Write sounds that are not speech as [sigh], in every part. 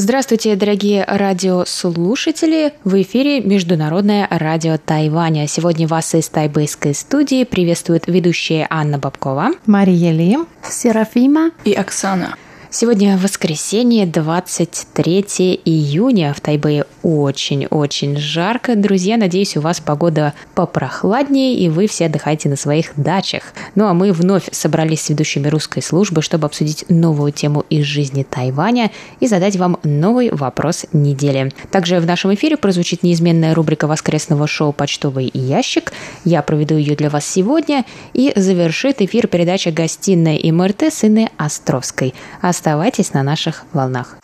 Здравствуйте, дорогие радиослушатели! В эфире Международное радио Тайваня. Сегодня вас из тайбэйской студии приветствует ведущая Анна Бабкова, Мария Ли, Серафима и Оксана. Сегодня воскресенье, 23 июня. В Тайбэе очень-очень жарко. Друзья, надеюсь, у вас погода попрохладнее, и вы все отдыхаете на своих дачах. Ну а мы вновь собрались с ведущими русской службы, чтобы обсудить новую тему из жизни Тайваня и задать вам новый вопрос недели. Также в нашем эфире прозвучит неизменная рубрика воскресного шоу «Почтовый ящик». Я проведу ее для вас сегодня и завершит эфир передача «Гостиная МРТ» с Инной Островской. Оставайтесь на наших волнах.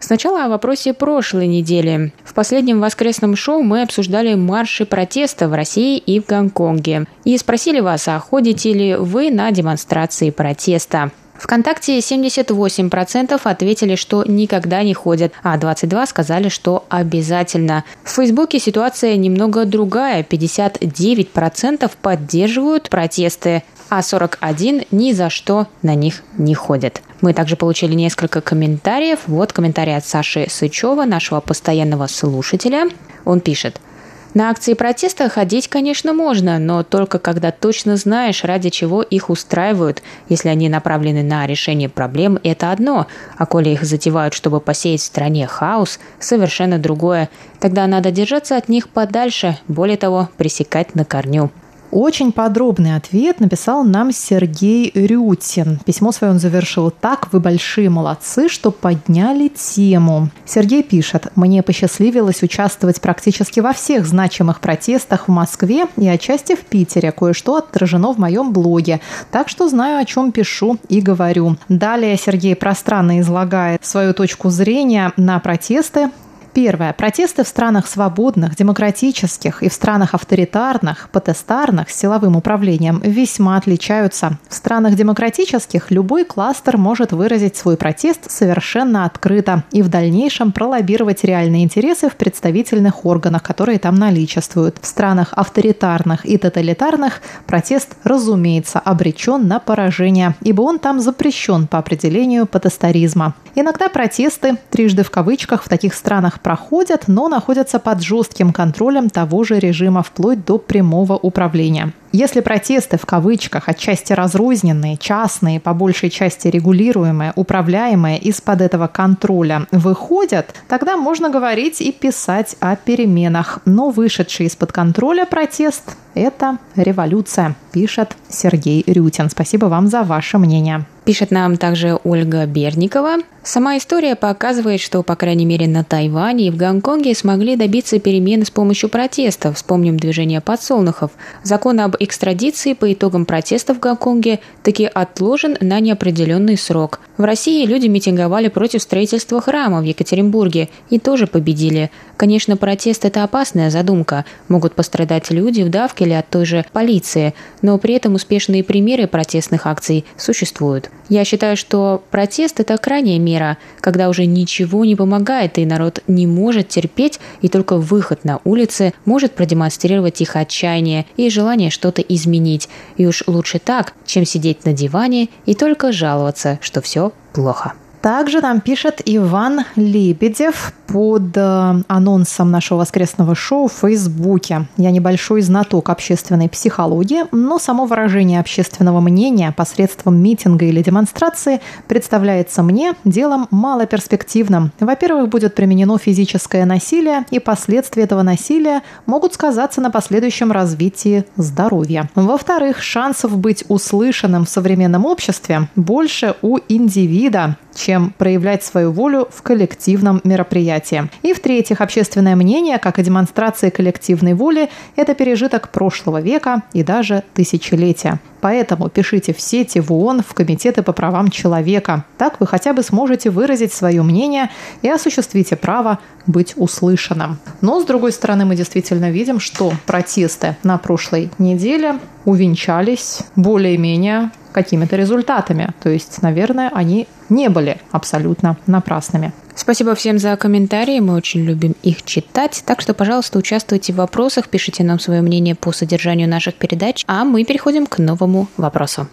Сначала о вопросе прошлой недели. В последнем воскресном шоу мы обсуждали марши протеста в России и в Гонконге. И спросили вас, а ходите ли вы на демонстрации протеста. ВКонтакте 78% ответили, что никогда не ходят, а 22% сказали, что обязательно. В Фейсбуке ситуация немного другая. 59% поддерживают протесты, а 41% ни за что на них не ходят. Мы также получили несколько комментариев. Вот комментарий от Саши Сычева, нашего постоянного слушателя. Он пишет – на акции протеста ходить, конечно, можно, но только когда точно знаешь, ради чего их устраивают. Если они направлены на решение проблем, это одно, а коли их затевают, чтобы посеять в стране хаос, совершенно другое. Тогда надо держаться от них подальше, более того, пресекать на корню. Очень подробный ответ написал нам Сергей Рютин. Письмо свое он завершил так. Вы большие молодцы, что подняли тему. Сергей пишет. Мне посчастливилось участвовать практически во всех значимых протестах в Москве и отчасти в Питере. Кое-что отражено в моем блоге. Так что знаю, о чем пишу и говорю. Далее Сергей пространно излагает свою точку зрения на протесты Первое. Протесты в странах свободных, демократических и в странах авторитарных, потестарных с силовым управлением весьма отличаются. В странах демократических любой кластер может выразить свой протест совершенно открыто и в дальнейшем пролоббировать реальные интересы в представительных органах, которые там наличествуют. В странах авторитарных и тоталитарных протест, разумеется, обречен на поражение, ибо он там запрещен по определению потестаризма. Иногда протесты, трижды в кавычках, в таких странах проходят, но находятся под жестким контролем того же режима вплоть до прямого управления. Если протесты в кавычках отчасти разрозненные, частные, по большей части регулируемые, управляемые из-под этого контроля выходят, тогда можно говорить и писать о переменах. Но вышедший из-под контроля протест – это революция, пишет Сергей Рютин. Спасибо вам за ваше мнение. Пишет нам также Ольга Берникова. Сама история показывает, что, по крайней мере, на Тайване и в Гонконге смогли добиться перемен с помощью протеста. Вспомним движение подсолнухов. Закон об экстрадиции по итогам протеста в Гонконге таки отложен на неопределенный срок. В России люди митинговали против строительства храма в Екатеринбурге и тоже победили. Конечно, протест – это опасная задумка. Могут пострадать люди в давке или от той же полиции, но при этом успешные примеры протестных акций существуют. Я считаю, что протест – это крайняя мера, когда уже ничего не помогает, и народ не может терпеть, и только выход на улицы может продемонстрировать их отчаяние и желание что-то изменить. И уж лучше так, чем сидеть на диване и только жаловаться, что все плохо. Также нам пишет Иван Лебедев под э, анонсом нашего воскресного шоу в Фейсбуке. Я небольшой знаток общественной психологии, но само выражение общественного мнения посредством митинга или демонстрации представляется мне делом малоперспективным. Во-первых, будет применено физическое насилие, и последствия этого насилия могут сказаться на последующем развитии здоровья. Во-вторых, шансов быть услышанным в современном обществе больше у индивида, чем проявлять свою волю в коллективном мероприятии. И в-третьих, общественное мнение, как и демонстрация коллективной воли, это пережиток прошлого века и даже тысячелетия. Поэтому пишите в сети, в ООН, в Комитеты по правам человека. Так вы хотя бы сможете выразить свое мнение и осуществите право быть услышанным. Но, с другой стороны, мы действительно видим, что протесты на прошлой неделе увенчались более-менее какими-то результатами. То есть, наверное, они не были абсолютно напрасными. Спасибо всем за комментарии, мы очень любим их читать. Так что, пожалуйста, участвуйте в вопросах, пишите нам свое мнение по содержанию наших передач, а мы переходим к новому вопросу.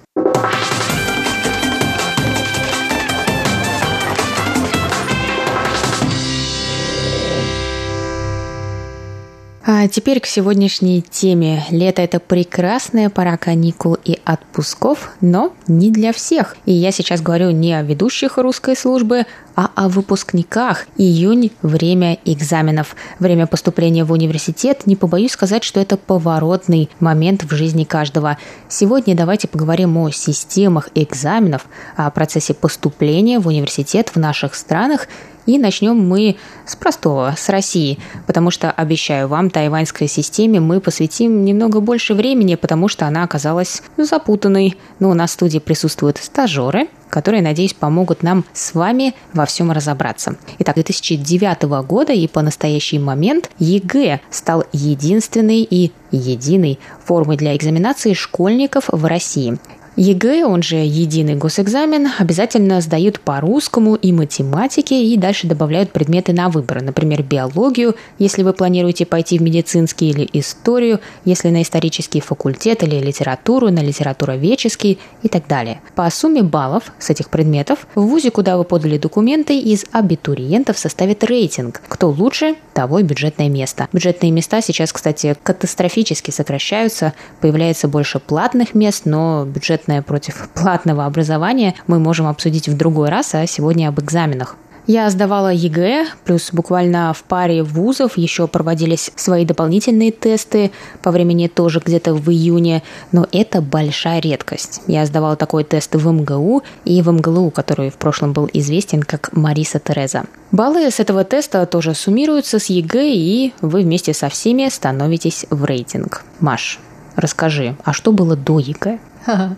А теперь к сегодняшней теме. Лето – это прекрасная пора каникул и отпусков, но не для всех. И я сейчас говорю не о ведущих русской службы, а о выпускниках. Июнь – время экзаменов. Время поступления в университет. Не побоюсь сказать, что это поворотный момент в жизни каждого. Сегодня давайте поговорим о системах экзаменов, о процессе поступления в университет в наших странах и начнем мы с простого, с России, потому что, обещаю вам, тайваньской системе мы посвятим немного больше времени, потому что она оказалась запутанной. Но у нас в студии присутствуют стажеры, которые, надеюсь, помогут нам с вами во всем разобраться. Итак, 2009 года и по настоящий момент ЕГЭ стал единственной и единой формой для экзаменации школьников в России. ЕГЭ, он же единый госэкзамен, обязательно сдают по русскому и математике и дальше добавляют предметы на выбор, например, биологию, если вы планируете пойти в медицинский или историю, если на исторический факультет или литературу, на литературоведческий и так далее. По сумме баллов с этих предметов в ВУЗе, куда вы подали документы, из абитуриентов составит рейтинг. Кто лучше, того и бюджетное место. Бюджетные места сейчас, кстати, катастрофически сокращаются, появляется больше платных мест, но бюджет бесплатное против платного образования мы можем обсудить в другой раз, а сегодня об экзаменах. Я сдавала ЕГЭ, плюс буквально в паре вузов еще проводились свои дополнительные тесты, по времени тоже где-то в июне, но это большая редкость. Я сдавала такой тест в МГУ и в МГЛУ, который в прошлом был известен как Мориса Тореза. Баллы с этого теста тоже суммируются с ЕГЭ, и вы вместе со всеми становитесь в рейтинг. Маш, расскажи, а что было до ЕГЭ? [laughs]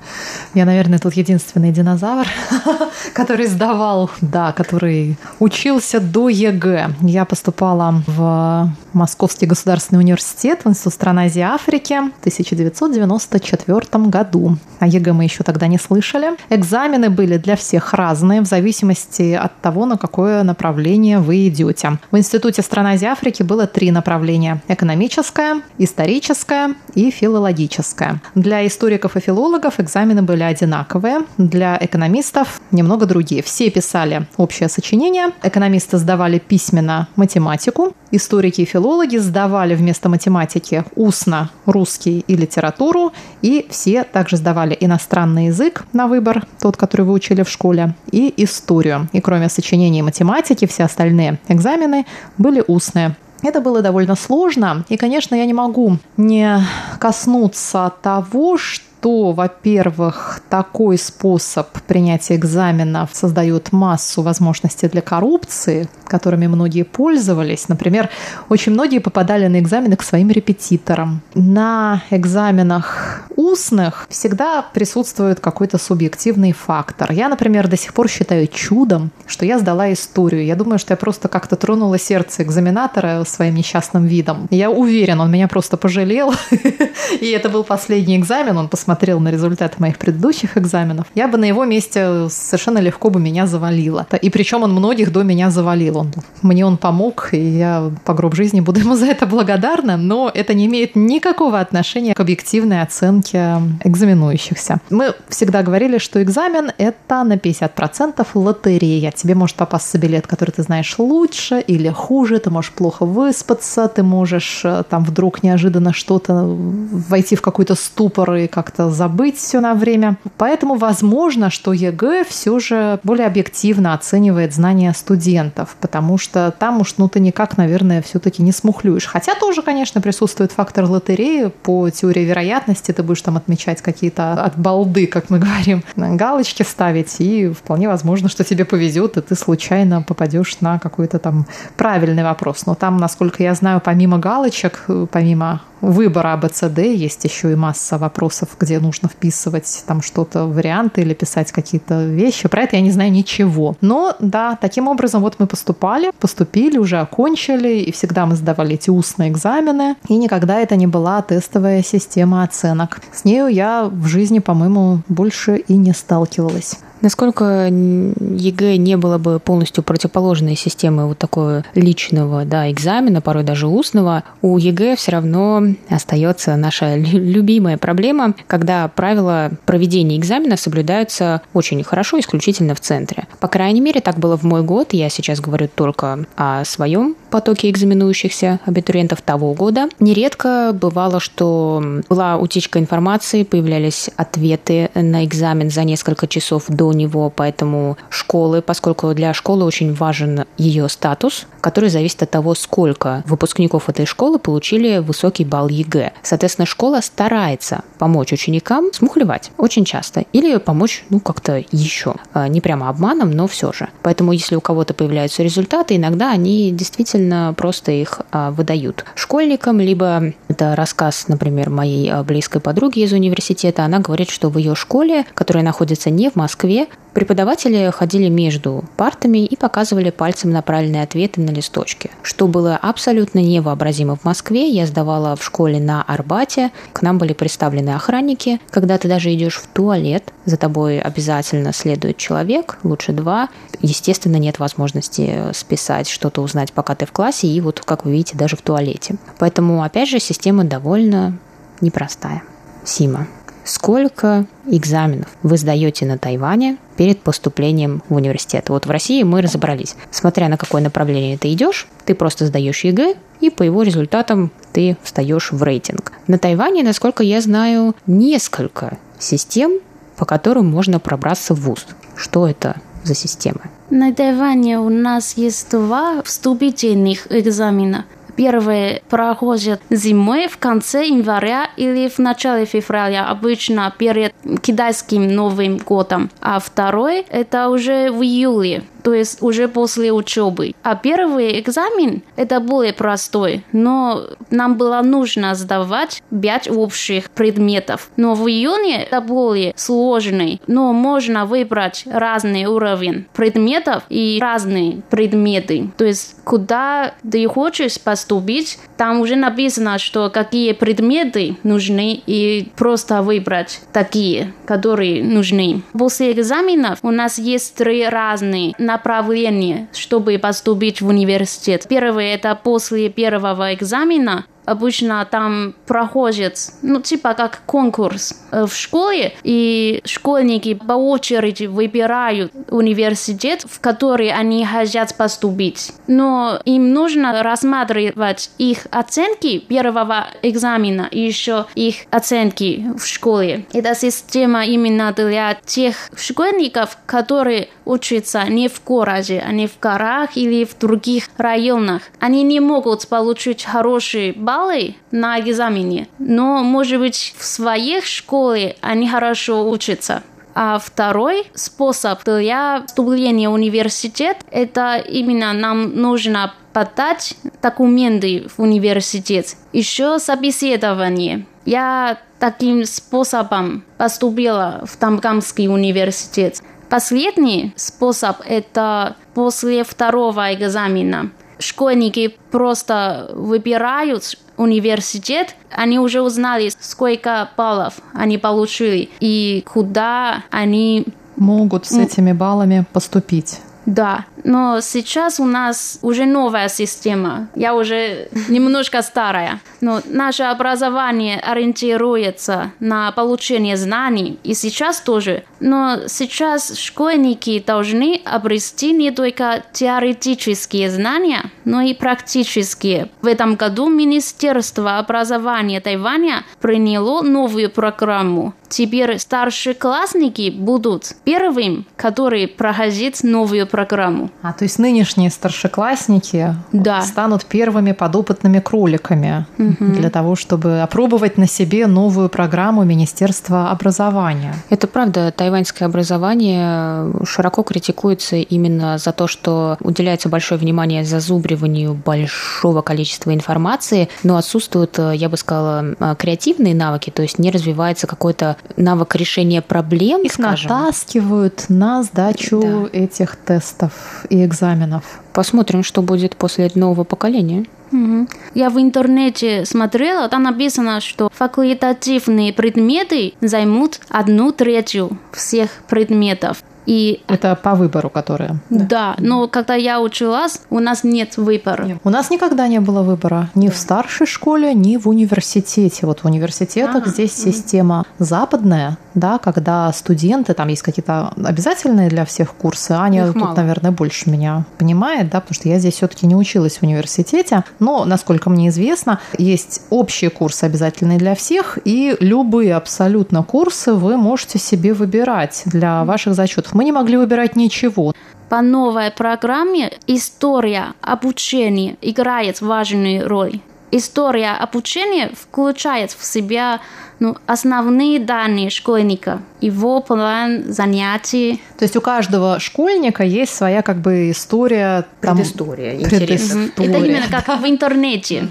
Я, наверное, тут единственный динозавр, [laughs] который сдавал, да, который учился до ЕГЭ. Я поступала в Московский государственный университет в Институт стран Азии и Африки в 1994 году. О ЕГЭ мы еще тогда не слышали. Экзамены были для всех разные, в зависимости от того, на какое направление вы идете. В Институте стран Азии и Африки было три направления. Экономическое, историческое и филологическое. Для историков и филологов экзамены были одинаковые. Для экономистов немного другие. Все писали общее сочинение. Экономисты сдавали письменно математику. Историки и филологи сдавали вместо математики устно русский и литературу. И все также сдавали иностранный язык на выбор, тот, который вы учили в школе, и историю. И кроме сочинений математики, все остальные экзамены были устные. Это было довольно сложно, и, конечно, я не могу не коснуться того, что что, во-первых, такой способ принятия экзаменов создает массу возможностей для коррупции, которыми многие пользовались. Например, очень многие попадали на экзамены к своим репетиторам. На экзаменах устных всегда присутствует какой-то субъективный фактор. Я, например, до сих пор считаю чудом, что я сдала историю. Я думаю, что я просто как-то тронула сердце экзаменатора своим несчастным видом. Я уверен, он меня просто пожалел. [laughs] И это был последний экзамен. Он посмотрел на результаты моих предыдущих экзаменов. Я бы на его месте совершенно легко бы меня завалила. И причем он многих до меня завалил. Он, мне он помог, и я по гроб жизни буду ему [laughs] за это благодарна. Но это не имеет никакого отношения к объективной оценке экзаменующихся. Мы всегда говорили, что экзамен – это на 50% лотерея. Тебе может попасться билет, который ты знаешь лучше или хуже, ты можешь плохо выспаться, ты можешь э, там вдруг неожиданно что-то войти в какой-то ступор и как-то забыть все на время. Поэтому возможно, что ЕГЭ все же более объективно оценивает знания студентов, потому что там уж ну ты никак, наверное, все-таки не смухлюешь. Хотя тоже, конечно, присутствует фактор лотереи. По теории вероятности ты будешь там отмечать какие-то от балды, как мы [laughs] говорим, галочки ставить, и вполне возможно, что тебе повезет, и ты случайно попадешь на какой-то там правильный вопрос. Но там, насколько я знаю, помимо галочек, помимо выбора АБЦД есть еще и масса вопросов, где нужно вписывать там что-то, варианты или писать какие-то вещи. Про это я не знаю ничего. Но да, таким образом вот мы поступали, поступили, уже окончили, и всегда мы сдавали эти устные экзамены, и никогда это не была тестовая система оценок. С нею я в жизни, по-моему, больше и не сталкивалась. Насколько ЕГЭ не было бы полностью противоположной системы вот такого личного да, экзамена, порой даже устного, у ЕГЭ все равно остается наша любимая проблема, когда правила проведения экзамена соблюдаются очень хорошо, исключительно в центре. По крайней мере, так было в мой год. Я сейчас говорю только о своем потоке экзаменующихся абитуриентов того года. Нередко бывало, что была утечка информации, появлялись ответы на экзамен за несколько часов до него, поэтому школы, поскольку для школы очень важен ее статус, который зависит от того, сколько выпускников этой школы получили высокий балл ЕГЭ. Соответственно, школа старается помочь ученикам смухлевать очень часто или помочь, ну, как-то еще. А, не прямо обманом, но все же. Поэтому, если у кого-то появляются результаты, иногда они действительно просто их а, выдают школьникам, либо это рассказ, например, моей а, близкой подруги из университета. Она говорит, что в ее школе, которая находится не в Москве, преподаватели ходили между партами и показывали пальцем на правильные ответы на листочке, что было абсолютно невообразимо в Москве. Я сдавала в школе на Арбате, к нам были представлены охранники. Когда ты даже идешь в туалет, за тобой обязательно следует человек, лучше два. Естественно, нет возможности списать, что-то узнать, пока ты в классе, и вот, как вы видите, даже в туалете. Поэтому, опять же, система довольно непростая. Сима, Сколько экзаменов вы сдаете на Тайване перед поступлением в университет? Вот в России мы разобрались. Смотря на какое направление ты идешь, ты просто сдаешь ЕГЭ, и по его результатам ты встаешь в рейтинг. На Тайване, насколько я знаю, несколько систем, по которым можно пробраться в ВУЗ. Что это за системы? На Тайване у нас есть два вступительных экзамена. Первые проходят зимой в конце января или в начале февраля, обычно перед китайским Новым годом. А второй это уже в июле то есть уже после учебы. А первый экзамен это более простой, но нам было нужно сдавать 5 общих предметов. Но в июне это более сложный, но можно выбрать разный уровень предметов и разные предметы. То есть куда ты хочешь поступить, там уже написано, что какие предметы нужны и просто выбрать такие, которые нужны. После экзаменов у нас есть три разные направления, чтобы поступить в университет. Первое это после первого экзамена обычно там проходит, ну, типа как конкурс э, в школе, и школьники по очереди выбирают университет, в который они хотят поступить. Но им нужно рассматривать их оценки первого экзамена и еще их оценки в школе. Эта система именно для тех школьников, которые учатся не в городе, а не в горах или в других районах. Они не могут получить хороший балл баллы на экзамене, но, может быть, в своей школе они хорошо учатся. А второй способ для вступления в университет – это именно нам нужно подать документы в университет. Еще собеседование. Я таким способом поступила в Тамкамский университет. Последний способ – это после второго экзамена школьники просто выбирают университет, они уже узнали, сколько баллов они получили и куда они могут с этими баллами поступить. Да, но сейчас у нас уже новая система. Я уже немножко старая. Но наше образование ориентируется на получение знаний. И сейчас тоже Но сейчас школьники должны обрести не только теоретические знания, но и практические. В этом году Министерство образования Тайваня приняло новую программу. Теперь старшеклассники будут первым, которые проходят новую программу. А то есть нынешние старшеклассники Да. станут первыми подопытными кроликами для того, чтобы опробовать на себе новую программу Министерства образования. Это правда, тайваньское образование широко критикуется именно за то, что уделяется большое внимание зазубриванию большого количества информации, но отсутствуют, э, я бы сказала, э, креативные навыки, то есть не развивается какой-то навык решения проблем, Их скажем. натаскивают на сдачу этих тестов и экзаменов. Посмотрим, что будет после нового поколения. Мгм. Я в интернете смотрела, там написано, что факультативные предметы займут одну третью всех предметов. И Это по выбору, которые. да, но когда я училась, у нас нет выбора. У нас никогда не было выбора ни в старшей школе, ни в университете. Вот в университетах здесь система западная, да, когда студенты, там есть какие-то обязательные для всех курсы. Аня Их тут, мало. наверное, больше меня понимает, да, потому что я здесь все-таки не училась в университете. Но, насколько мне известно, есть общие курсы обязательные для всех, и любые абсолютно курсы вы можете себе выбирать для ваших зачетов. Мы не могли выбирать ничего. По новой программе история обучения играет важную роль. История обучения включает в себя ну, основные данные школьника, его план занятий. То есть у каждого школьника есть своя как бы история. там, Предыстория, предыстория. интересно. Это именно как в интернете.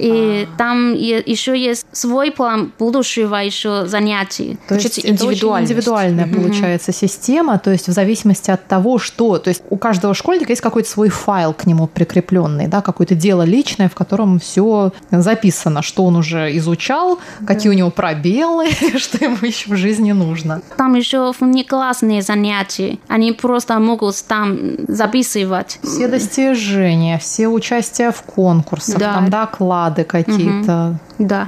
И там е- еще есть свой план будущего еще занятий. То есть это очень индивидуальная получается система, то есть в зависимости от того, что, то есть у каждого школьника есть какой-то свой файл к нему прикрепленный, да, какое-то дело личное, в котором все записано, что он уже изучал, какие у него пробелы, [laughs] что ему еще в жизни нужно. Там еще внеклассные занятия. Они просто могут там записывать. Все достижения, все участия в конкурсах, Да. там доклады какие-то. Да.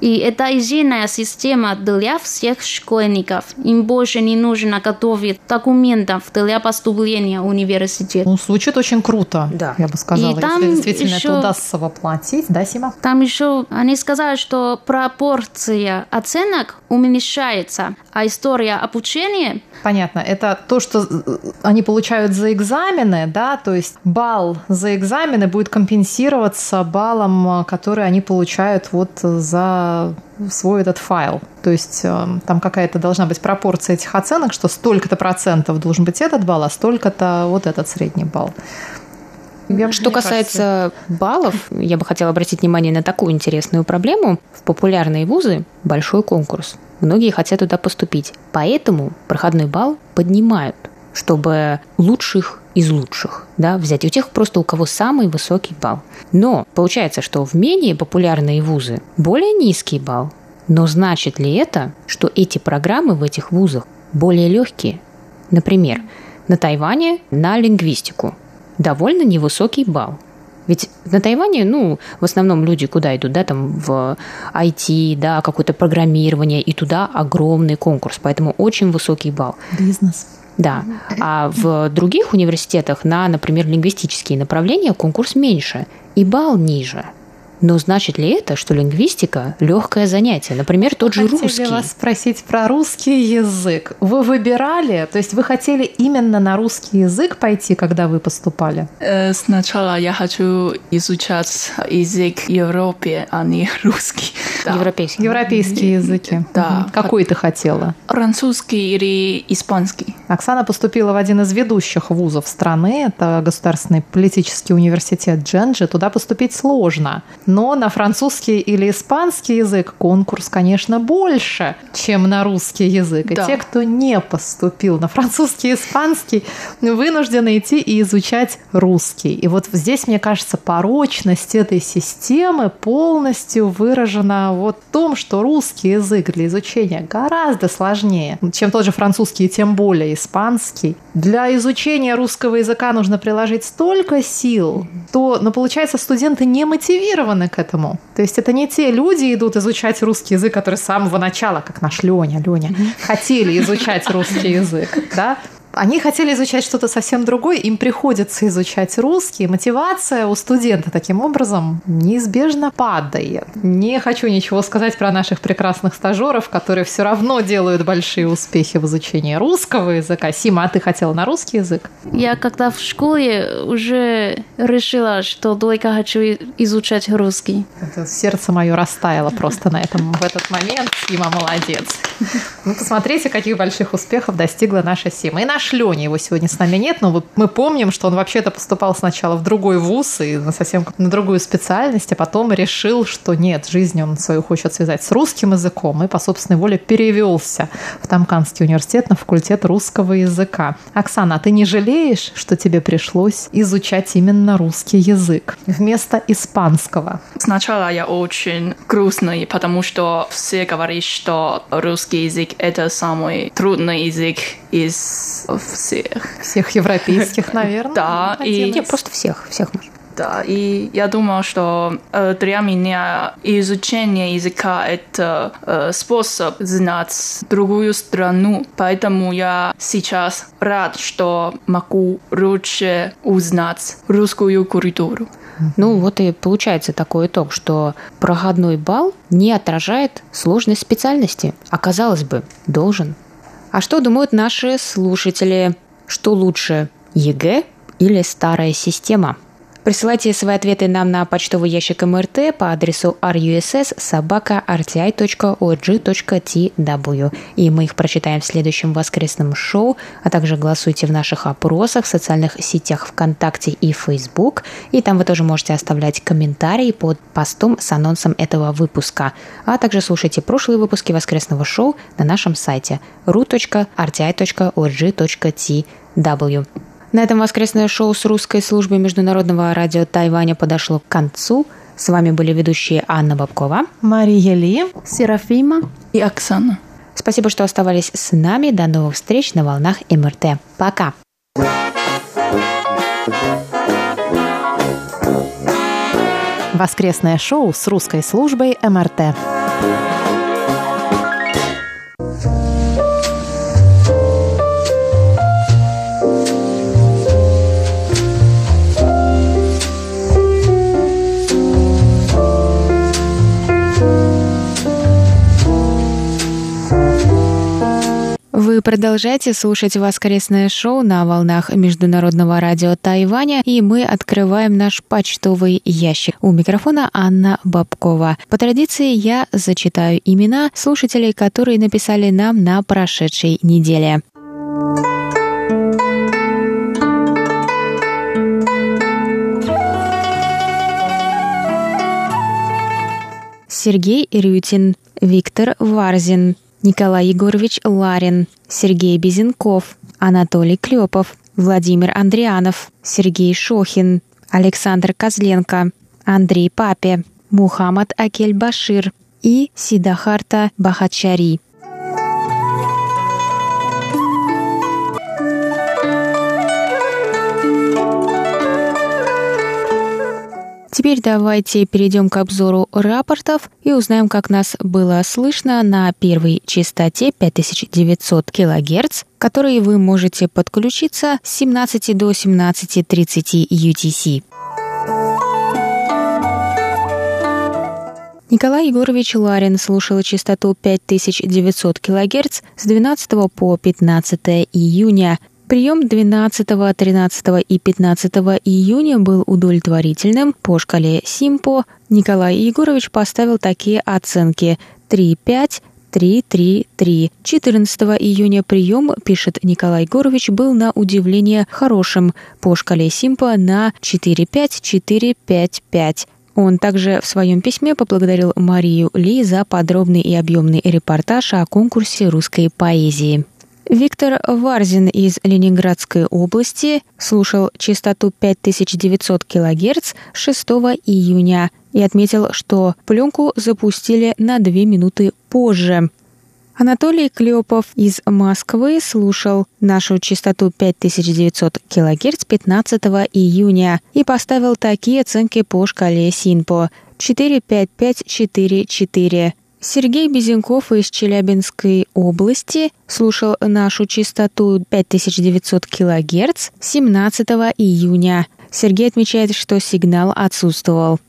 И это единая система для всех школьников. Им больше не нужно готовить документов для поступления в университет. Ну, звучит очень круто, Да. я бы сказала, И там если действительно еще- это удастся воплотить, да, Сима? Там еще они сказали, что пропорция оценок уменьшается, а история обучения Понятно. Это то, что э, они получают за экзамены, да, то есть балл за экзамены будет компенсироваться баллом, э, который они получают вот за свой этот файл. То есть э, там какая-то должна быть пропорция этих оценок, что столько-то процентов должен быть этот балл, а столько-то вот этот средний балл. Я- Что касается баллов, я бы хотела обратить внимание на такую интересную проблему. В популярные вузы большой конкурс. Многие хотят туда поступить. Поэтому проходной балл поднимают, чтобы лучших из лучших да, взять. У тех просто у кого самый высокий балл. Но получается, что в менее популярные вузы более низкий балл. Но значит ли это, что эти программы в этих вузах более легкие? Например, на Тайване на лингвистику довольно невысокий балл. Ведь на Тайване, ну, в основном люди куда идут, да, там в IT, да, какое-то программирование, и туда огромный конкурс, поэтому очень высокий балл. Бизнес. Да. А в других университетах на, например, лингвистические направления конкурс меньше и балл ниже. Но значит ли это, что лингвистика легкое занятие? Например, тот же Хотели русский. вас спросить про русский язык. Вы выбирали, то есть вы хотели именно на русский язык пойти, когда вы поступали? Э, Сначала я хочу изучать язык Европы, а не [laughs] русский. Да. Европейский. Европейские языки. Да. Какой ты хотела? Французский или испанский. Оксана поступила в один из ведущих вузов страны. Это Государственный политический университет Дженджи. Туда поступить сложно. Но на французский или испанский язык конкурс, конечно, больше, чем на русский язык. И Да. те, кто не поступил на французский и испанский, вынуждены идти и изучать русский. И вот здесь, мне кажется, порочность этой системы полностью выражена вот в том, что русский язык для изучения гораздо сложнее, чем тот же французский и тем более испанский. Для изучения русского языка нужно приложить столько сил, то, ну, получается, студенты не мотивированы к этому. То есть это не те люди идут изучать русский язык, которые с самого начала, как наш Леня, Леня, хотели изучать русский язык, да, они хотели изучать что-то совсем другое, им приходится изучать русский. Мотивация у студента таким образом неизбежно падает. Не хочу ничего сказать про наших прекрасных стажеров, которые все равно делают большие успехи в изучении русского языка. Сима, а ты хотела на русский язык? Я когда в школе уже решила, что только хочу изучать русский. Это сердце мое растаяло просто на этом в этот момент. Сима молодец. [laughs] Ну, посмотрите, каких больших успехов достигла наша Сима. И наш наш Леня, его сегодня с нами нет, но мы помним, что он вообще-то поступал сначала в другой вуз и на совсем на другую специальность, а потом решил, что нет, жизнь он свою хочет связать с русским языком и по собственной воле перевелся в Тамканский университет на факультет русского языка. Оксана, а ты не жалеешь, что тебе пришлось изучать именно русский язык вместо испанского? Сначала я очень грустный, потому что все говорят, что русский язык – это самый трудный язык из всех. Всех европейских, наверное. Да, и... Нет, просто всех, всех можно. Да, и я думаю, что э, для меня изучение языка – это э, способ знать другую страну. Поэтому я сейчас рад, что могу лучше узнать русскую культуру. Ну вот и получается такой итог, что проходной балл не отражает сложность специальности. А казалось бы, должен. А что думают наши слушатели? Что лучше, ЕГЭ или старая система? Присылайте свои ответы нам на почтовый ящик МРТ по адресу russ.rti.org.tw. И мы их прочитаем в следующем воскресном шоу, а также голосуйте в наших опросах в социальных сетях ВКонтакте и Facebook. И там вы тоже можете оставлять комментарии под постом с анонсом этого выпуска. А также слушайте прошлые выпуски воскресного шоу на нашем сайте ru.rti.org.tw. На этом воскресное шоу с русской службой международного радио Тайваня подошло к концу. С вами были ведущие Анна Бабкова, Мария Ли, Серафима и Оксана. Спасибо, что оставались с нами. До новых встреч на волнах МРТ. Пока! Воскресное шоу с русской службой МРТ. Вы продолжаете слушать воскресное шоу на волнах Международного радио Тайваня, и мы открываем наш почтовый ящик. У микрофона Анна Бабкова. По традиции я зачитаю имена слушателей, которые написали нам на прошедшей неделе. Сергей Рютин, Виктор Варзин, Николай Егорович Ларин, Сергей Безенков, Анатолий Клепов, Владимир Андрианов, Сергей Шохин, Александр Козленко, Андрей Папе, Мухаммад Акель Башир и Сидахарта Бахачари. Теперь давайте перейдем к обзору рапортов и узнаем, как нас было слышно на первой частоте 5900 кГц, которой вы можете подключиться с 17 до 17.30 UTC. Николай Егорович Ларин слушал частоту 5900 кГц с 12 по 15 июня – Прием 12, 13 и 15 июня был удовлетворительным. По шкале СИМПО Николай Егорович поставил такие оценки 3,5, 3-3-3. 14 июня прием, пишет Николай Егорович, был на удивление хорошим. По шкале Симпа на 4-5-4-5-5. Он также в своем письме поблагодарил Марию Ли за подробный и объемный репортаж о конкурсе русской поэзии. Виктор Варзин из Ленинградской области слушал частоту 5900 кГц 6 июня и отметил, что пленку запустили на 2 минуты позже. Анатолий Клепов из Москвы слушал нашу частоту 5900 кГц 15 июня и поставил такие оценки по шкале СИНПО 45544. Сергей Безенков из Челябинской области слушал нашу частоту 5900 кГц 17 июня. Сергей отмечает, что сигнал отсутствовал.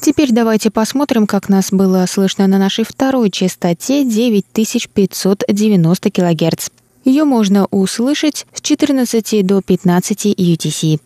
Теперь давайте посмотрим, как нас было слышно на нашей второй частоте 9590 кГц. Ее можно услышать с 14 до 15 UTC.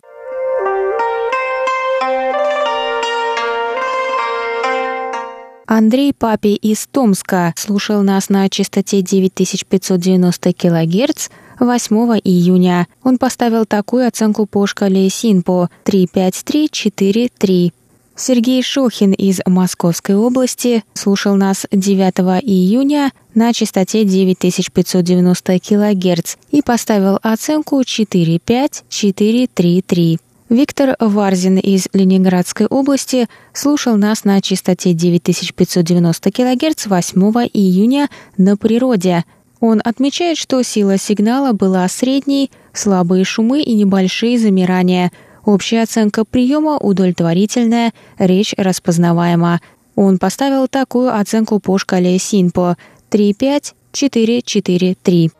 Андрей Папи из Томска слушал нас на частоте 9590 кГц 8 июня. Он поставил такую оценку по шкале СИНПО 35343. Сергей Шохин из Московской области слушал нас 9 июня на частоте 9590 кГц и поставил оценку 45433. Виктор Варзин из Ленинградской области слушал нас на частоте 9590 кГц 8 июня на природе. Он отмечает, что сила сигнала была средней, слабые шумы и небольшие замирания – Общая оценка приема удовлетворительная, речь распознаваема. Он поставил такую оценку по шкале СИНПО 3-5-4-4-3.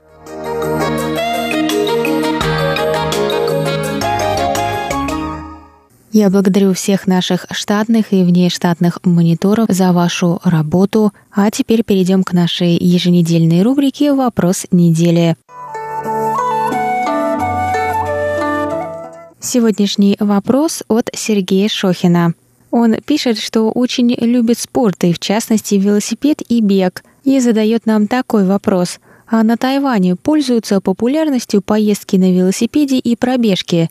Я благодарю всех наших штатных и внештатных мониторов за вашу работу. А теперь перейдем к нашей еженедельной рубрике «Вопрос недели». Сегодняшний вопрос от Сергея Шохина. Он пишет, что очень любит спорт, и в частности велосипед и бег, и задает нам такой вопрос. А на Тайване пользуются популярностью поездки на велосипеде и пробежки?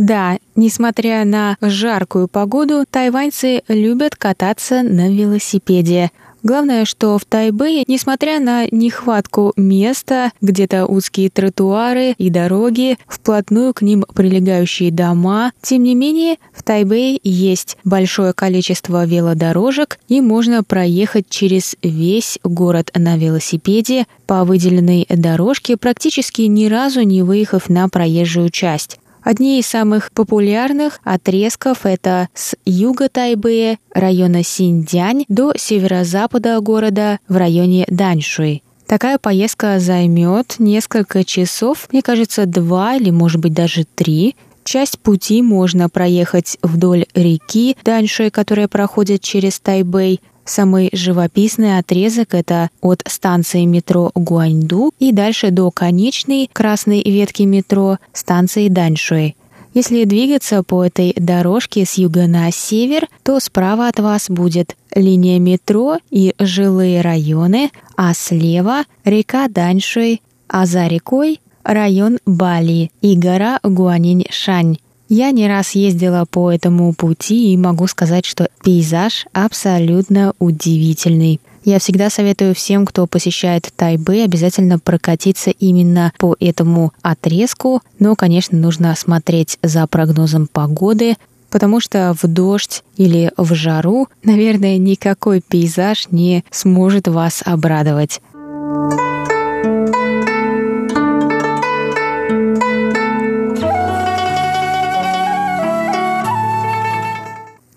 Да, несмотря на жаркую погоду, тайваньцы любят кататься на велосипеде. Главное, что в Тайбэе, несмотря на нехватку места, где-то узкие тротуары и дороги, вплотную к ним прилегающие дома, тем не менее, в Тайбэе есть большое количество велодорожек, и можно проехать через весь город на велосипеде по выделенной дорожке, практически ни разу не выехав на проезжую часть. Одни из самых популярных отрезков это с юга Тайбэя, района Синьцзянь, до северо-запада города в районе Даньшуй. Такая поездка займет несколько часов, мне кажется, два или, может быть, даже три. Часть пути можно проехать вдоль реки Даньшуй, которая проходит через Тайбэй, Самый живописный отрезок – это от станции метро Гуаньду и дальше до конечной красной ветки метро станции Даньшуй. Если двигаться по этой дорожке с юга на север, то справа от вас будет линия метро и жилые районы, а слева – река Даньшуй, а за рекой – район Бали и гора Гуанинь-Шань. Я не раз ездила по этому пути и могу сказать, что пейзаж абсолютно удивительный. Я всегда советую всем, кто посещает Тайбэй, обязательно прокатиться именно по этому отрезку. Но, конечно, нужно смотреть за прогнозом погоды, потому что в дождь или в жару, наверное, никакой пейзаж не сможет вас обрадовать.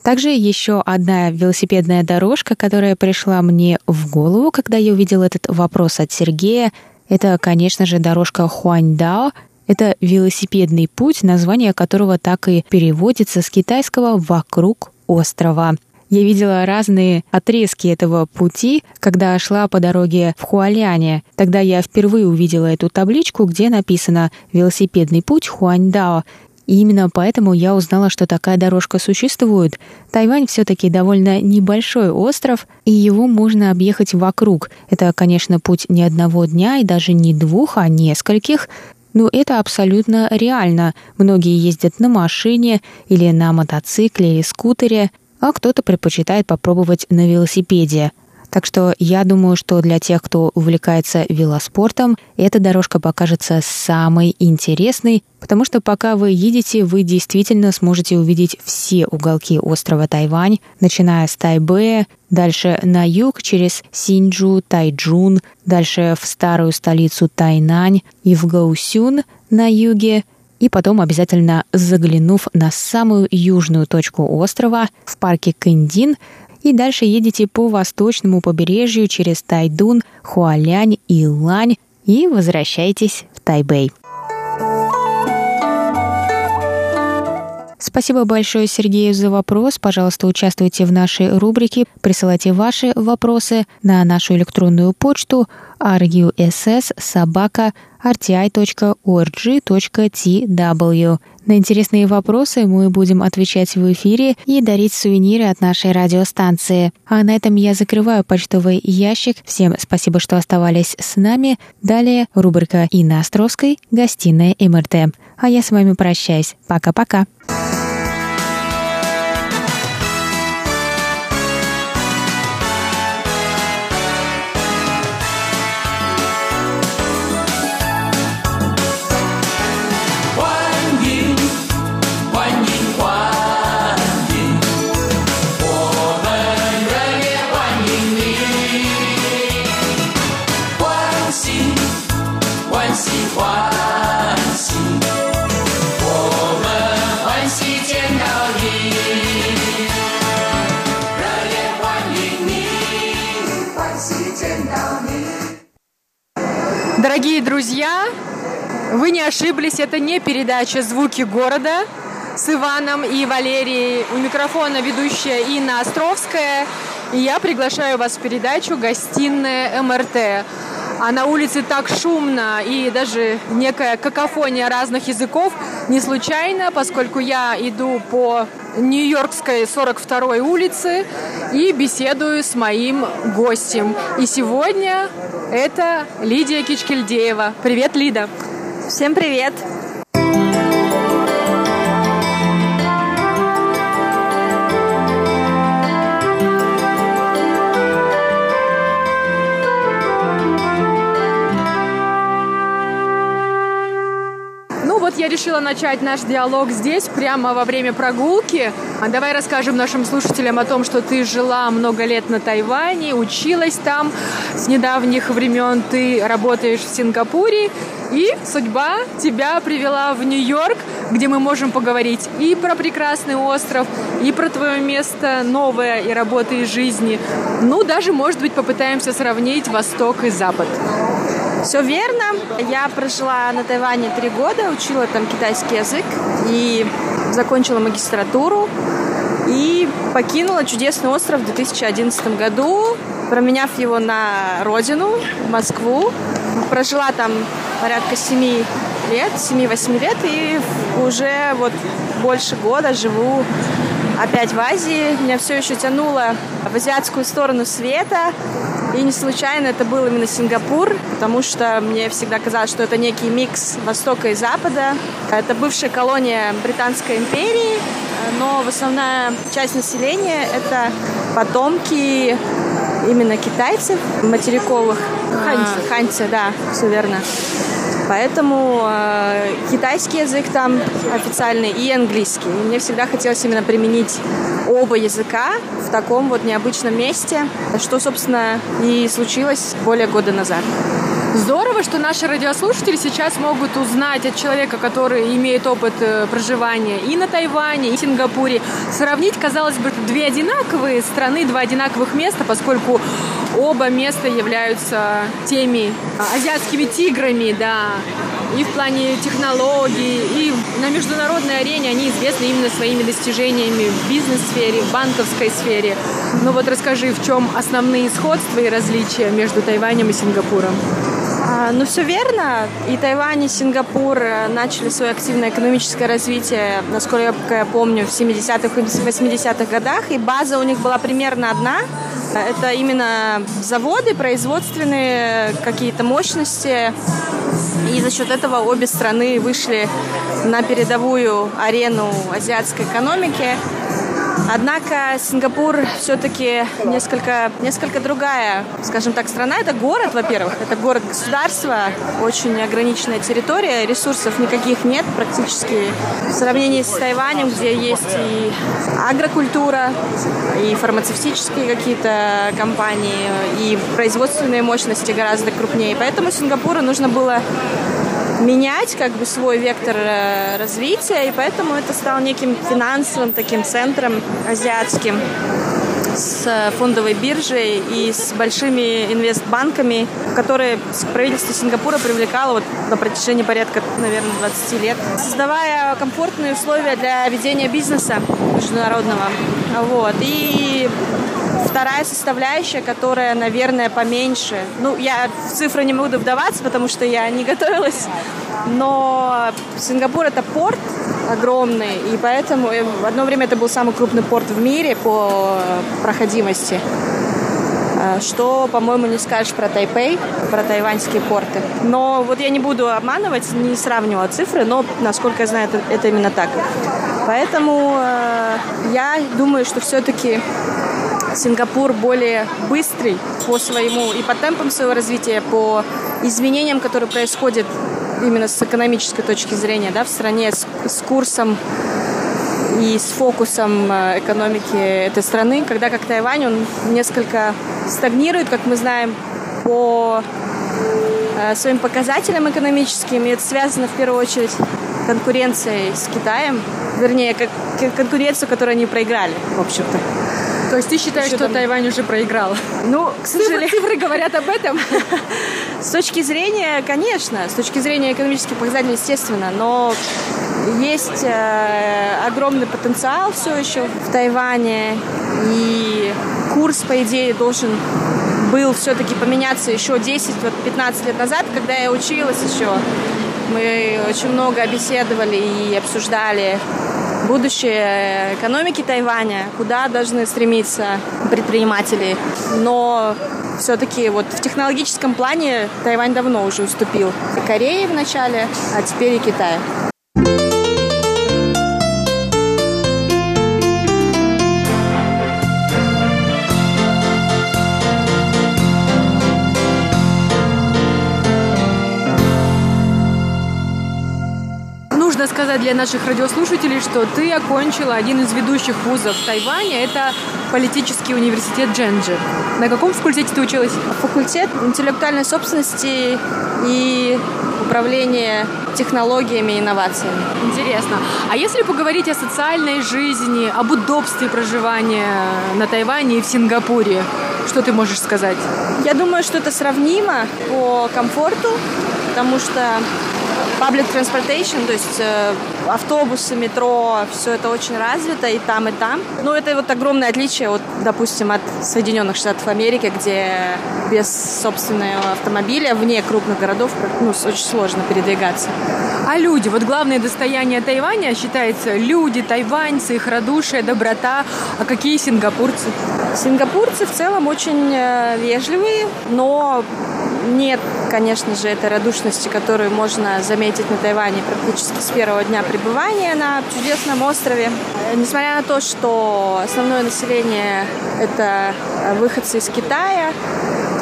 Также еще одна велосипедная дорожка, которая пришла мне в голову, когда я увидел этот вопрос от Сергея, это, конечно же, дорожка Хуаньдао. Это велосипедный путь, название которого так и переводится с китайского «вокруг острова». Я видела разные отрезки этого пути, когда шла по дороге в Хуаляне. Тогда я впервые увидела эту табличку, где написано «Велосипедный путь Хуаньдао». И именно поэтому я узнала, что такая дорожка существует. Тайвань все-таки довольно небольшой остров, и его можно объехать вокруг. Это, конечно, путь не одного дня и даже не двух, а нескольких. но это абсолютно реально. Многие ездят на машине или на мотоцикле или скутере, а кто-то предпочитает попробовать на велосипеде – так что я думаю, что для тех, кто увлекается велоспортом, эта дорожка покажется самой интересной, потому что пока вы едете, вы действительно сможете увидеть все уголки острова Тайвань, начиная с Тайбэя, дальше на юг через Синджу, Тайджун, дальше в старую столицу Тайнань и в Гаусюн на юге, и потом обязательно заглянув на самую южную точку острова в парке Кэндин, и дальше едете по восточному побережью через Тайдун, Хуалянь и Лань и возвращаетесь в Тайбэй. Спасибо большое Сергею за вопрос. Пожалуйста, участвуйте в нашей рубрике. Присылайте ваши вопросы на нашу электронную почту russsobaka.rti.org.tw. На интересные вопросы мы будем отвечать в эфире и дарить сувениры от нашей радиостанции. А на этом я закрываю почтовый ящик. Всем спасибо, что оставались с нами. Далее рубрика Инна Островской «Гостиная МРТ». А я с вами прощаюсь. Пока-пока. Дорогие это не передача «Звуки города» с Иваном и Валерией. У микрофона ведущая Инна Островская. И я приглашаю вас в передачу «Гостиная МРТ». А на улице так шумно и даже некая какофония разных языков не случайно, поскольку я иду по Нью-Йоркской 42-й улице и беседую с моим гостем. И сегодня это Лидия Кичкельдеева. Привет, Лида! Всем привет! Решила начать наш диалог здесь, прямо во время прогулки. А давай расскажем нашим слушателям о том, что ты жила много лет на Тайване, училась там с недавних времен, ты работаешь в Сингапуре, и судьба тебя привела в Нью-Йорк, где мы можем поговорить и про прекрасный остров, и про твое место новое и работы и жизни. Ну, даже, может быть, попытаемся сравнить Восток и Запад. Все верно. Я прожила на Тайване три года, учила там китайский язык и закончила магистратуру. И покинула чудесный остров в 2011 году, променяв его на родину, Москву. Прожила там порядка семи лет, 7-8 лет, и уже вот больше года живу опять в Азии. Меня все еще тянуло в азиатскую сторону света. И не случайно это был именно Сингапур, потому что мне всегда казалось, что это некий микс Востока и Запада. Это бывшая колония Британской империи, но в основная часть населения это потомки именно китайцев материковых. Ханьцы. Ханьцы, да, все верно. Поэтому э, китайский язык там официальный и английский. Мне всегда хотелось именно применить оба языка в таком вот необычном месте, что, собственно, и случилось более года назад. Здорово, что наши радиослушатели сейчас могут узнать от человека, который имеет опыт э, проживания и на Тайване, и в Сингапуре. Сравнить, казалось бы, две одинаковые страны, два одинаковых места, поскольку оба места являются теми а, азиатскими тиграми, да, и в плане технологий, и на международной арене они известны именно своими достижениями в бизнес-сфере, в банковской сфере. Ну вот расскажи, в чем основные сходства и различия между Тайванем и Сингапуром? А, ну, все верно. И Тайвань, и Сингапур э, начали свое активное экономическое развитие, насколько я помню, в 70-х и 80-х годах. И база у них была примерно одна. Это именно заводы, производственные какие-то мощности. И за счет этого обе страны вышли на передовую арену азиатской экономики. Однако Сингапур все-таки несколько, несколько другая, скажем так, страна. Это город, во-первых, это город-государство, очень ограниченная территория, ресурсов никаких нет практически. В сравнении с Тайванем, где есть и агрокультура, и фармацевтические какие-то компании, и производственные мощности гораздо крупнее. Поэтому Сингапуру нужно было менять как бы свой вектор э, развития, и поэтому это стал неким финансовым таким центром азиатским с фондовой биржей и с большими инвестбанками, которые правительство Сингапура привлекало вот на протяжении порядка, наверное, 20 лет, создавая комфортные условия для ведения бизнеса международного. Вот. И вторая составляющая, которая, наверное, поменьше. Ну, я в цифры не буду вдаваться, потому что я не готовилась. Но Сингапур это порт огромный, и поэтому в одно время это был самый крупный порт в мире по проходимости. А, что, по-моему, не скажешь про Тайпей, про тайваньские порты. Но вот я не буду обманывать, не сравнивала цифры, но, насколько я знаю, это, это именно так. Поэтому э, я думаю, что все-таки Сингапур более быстрый по своему и по темпам своего развития, по изменениям, которые происходят именно с экономической точки зрения да, в стране, с, с курсом и с фокусом э, экономики этой страны, когда как Тайвань, он несколько стагнирует, как мы знаем, по э, своим показателям экономическим, и это связано в первую очередь конкуренцией с Китаем, вернее, как, конкуренцию, которую они проиграли, в общем-то. То есть ты считаешь, что, что там... Тайвань уже проиграл? Ну, к сожалению... Цифры говорят об этом. С точки зрения, конечно, с точки зрения экономических показателей, естественно, но есть э, огромный потенциал все еще в Тайване, и курс, по идее, должен был все-таки поменяться еще 10-15 лет назад, когда я училась еще. Мы очень много беседовали и обсуждали будущее экономики Тайваня, куда должны стремиться предприниматели. Но все-таки вот в технологическом плане Тайвань давно уже уступил Корее в начале, а теперь и Китай. Сказать для наших радиослушателей, что ты окончила один из ведущих вузов Тайваня. Это политический университет Дженджи. На каком факультете ты училась? Факультет интеллектуальной собственности и управления технологиями и инновациями. Интересно. А если поговорить о социальной жизни, об удобстве проживания на Тайване и в Сингапуре, что ты можешь сказать? Я думаю, что это сравнимо по комфорту, потому что public transportation, то есть э, автобусы, метро, все это очень развито и там, и там. Но это вот огромное отличие, вот, допустим, от Соединенных Штатов Америки, где без собственного автомобиля вне крупных городов ну, очень сложно передвигаться. А люди, вот главное достояние Тайваня считается люди, тайваньцы, их радушие, доброта. А какие сингапурцы? Сингапурцы в целом очень э, вежливые, но нет, конечно же, этой радушности, которую можно заметить на Тайване практически с первого дня пребывания на чудесном острове. Несмотря на то, что основное население – это выходцы из Китая,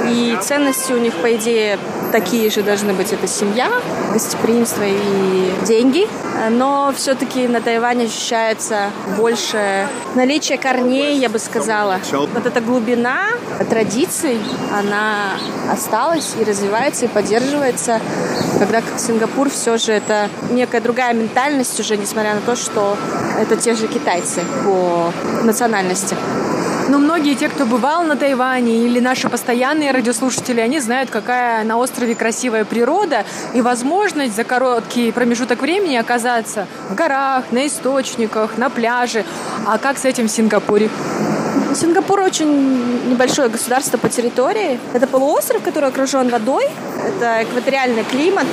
и ценности у них, по идее, такие же должны быть. Это семья, гостеприимство и деньги. Но все-таки на Тайване ощущается больше наличие корней, я бы сказала. Вот эта глубина традиций, она осталась и развивается, и поддерживается. Когда как Сингапур все же это некая другая ментальность уже, несмотря на то, что это те же китайцы по национальности. Но многие те, кто бывал на Тайване или наши постоянные радиослушатели, они знают, какая на острове красивая природа и возможность за короткий промежуток времени оказаться в горах, на источниках, на пляже. А как с этим в Сингапуре? Сингапур очень небольшое государство по территории. Это полуостров, который окружен водой. Это экваториальный климат.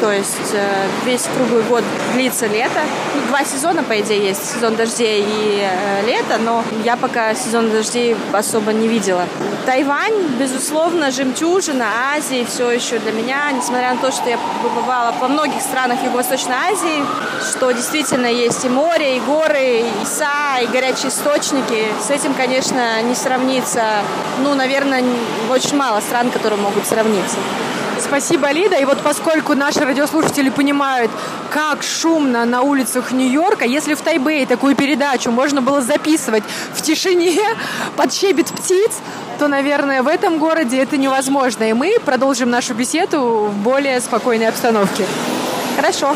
То есть э, весь круглый год длится лето. Ну, два сезона, по идее, есть, сезон дождей и э, лето, но я пока сезон дождей особо не видела. Тайвань, безусловно, жемчужина Азии все еще для меня, несмотря на то, что я побывала во многих странах Юго-Восточной Азии, что действительно есть и море, и горы, и са, и горячие источники. С этим, конечно, не сравнится. Ну, наверное, очень мало стран, которые могут сравниться. Спасибо, Лида. И вот поскольку наши радиослушатели понимают, как шумно на улицах Нью-Йорка, если в Тайбэе такую передачу можно было записывать в тишине [laughs] под щебет птиц, то, наверное, в этом городе это невозможно. И мы продолжим нашу беседу в более спокойной обстановке. Хорошо.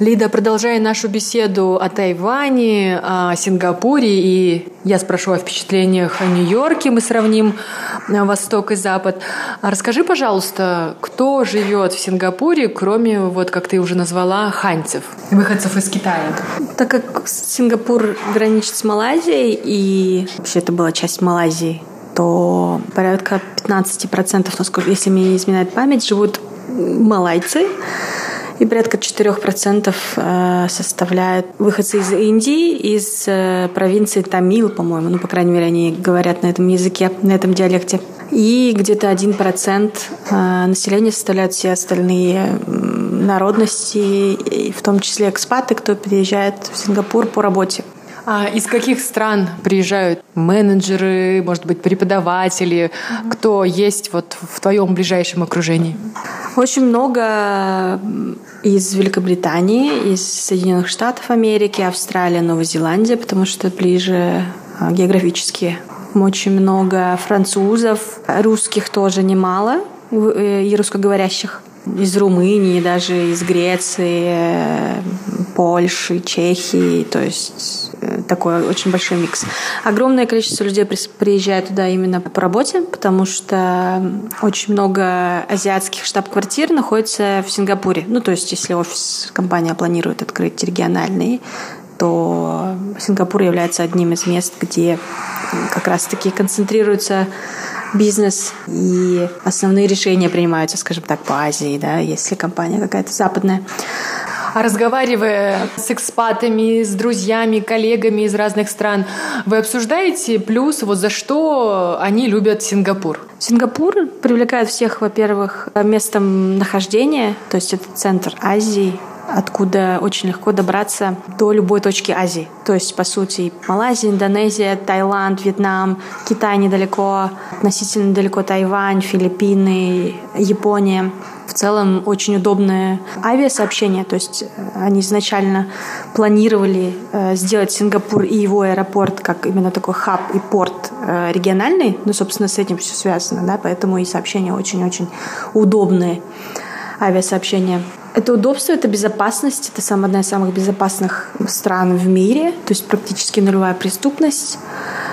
Лида, продолжая нашу беседу о Тайване, о Сингапуре, и я спрошу о впечатлениях о Нью-Йорке, мы сравним э, Восток и Запад. А расскажи, пожалуйста, кто живет в Сингапуре, кроме, вот как ты уже назвала, ханьцев, выходцев из Китая? Так как Сингапур граничит с Малайзией, и вообще это была часть Малайзии, то порядка 15%, насколько, если мне не изменяет память, живут малайцы, и порядка 4% э, составляют выходцы из Индии, из э, провинции Тамил, по-моему, ну, по крайней мере, они говорят на этом языке, на этом диалекте. И где-то 1% э, населения составляют все остальные народности, в том числе экспаты, кто приезжает в Сингапур по работе. А из каких стран приезжают менеджеры, может быть, преподаватели? Кто есть вот в твоем ближайшем окружении? Очень много из Великобритании, из Соединенных Штатов Америки, Австралия, Новая Зеландия, потому что ближе а, географически. Очень много французов, русских тоже немало э, и русскоговорящих из Румынии, даже из Греции, э, Польши, Чехии, то есть э, такой очень большой микс. Огромное количество людей приезжает туда именно по работе, потому что очень много азиатских штаб-квартир находится в Сингапуре. Ну, то есть, если офис компания планирует открыть региональный, то Сингапур является одним из мест, где как раз-таки концентрируются бизнес и основные решения принимаются, скажем так, по Азии, да, если компания какая-то западная. А разговаривая с экспатами, с друзьями, коллегами из разных стран, вы обсуждаете плюс, вот за что они любят Сингапур? Сингапур привлекает всех, во-первых, местом нахождения, то есть это центр Азии, откуда очень легко добраться до любой точки Азии. То есть, по сути, Малайзия, Индонезия, Таиланд, Вьетнам, Китай недалеко, относительно далеко Тайвань, Филиппины, Япония. В целом очень удобное авиасообщение, то есть э, они изначально планировали э, сделать Сингапур и его аэропорт как именно такой хаб и порт э, региональный, ну, собственно, с этим все связано, да, поэтому и сообщения очень-очень удобные авиасообщения. Это удобство, это безопасность, это самая одна из самых безопасных стран в мире, то есть практически нулевая преступность.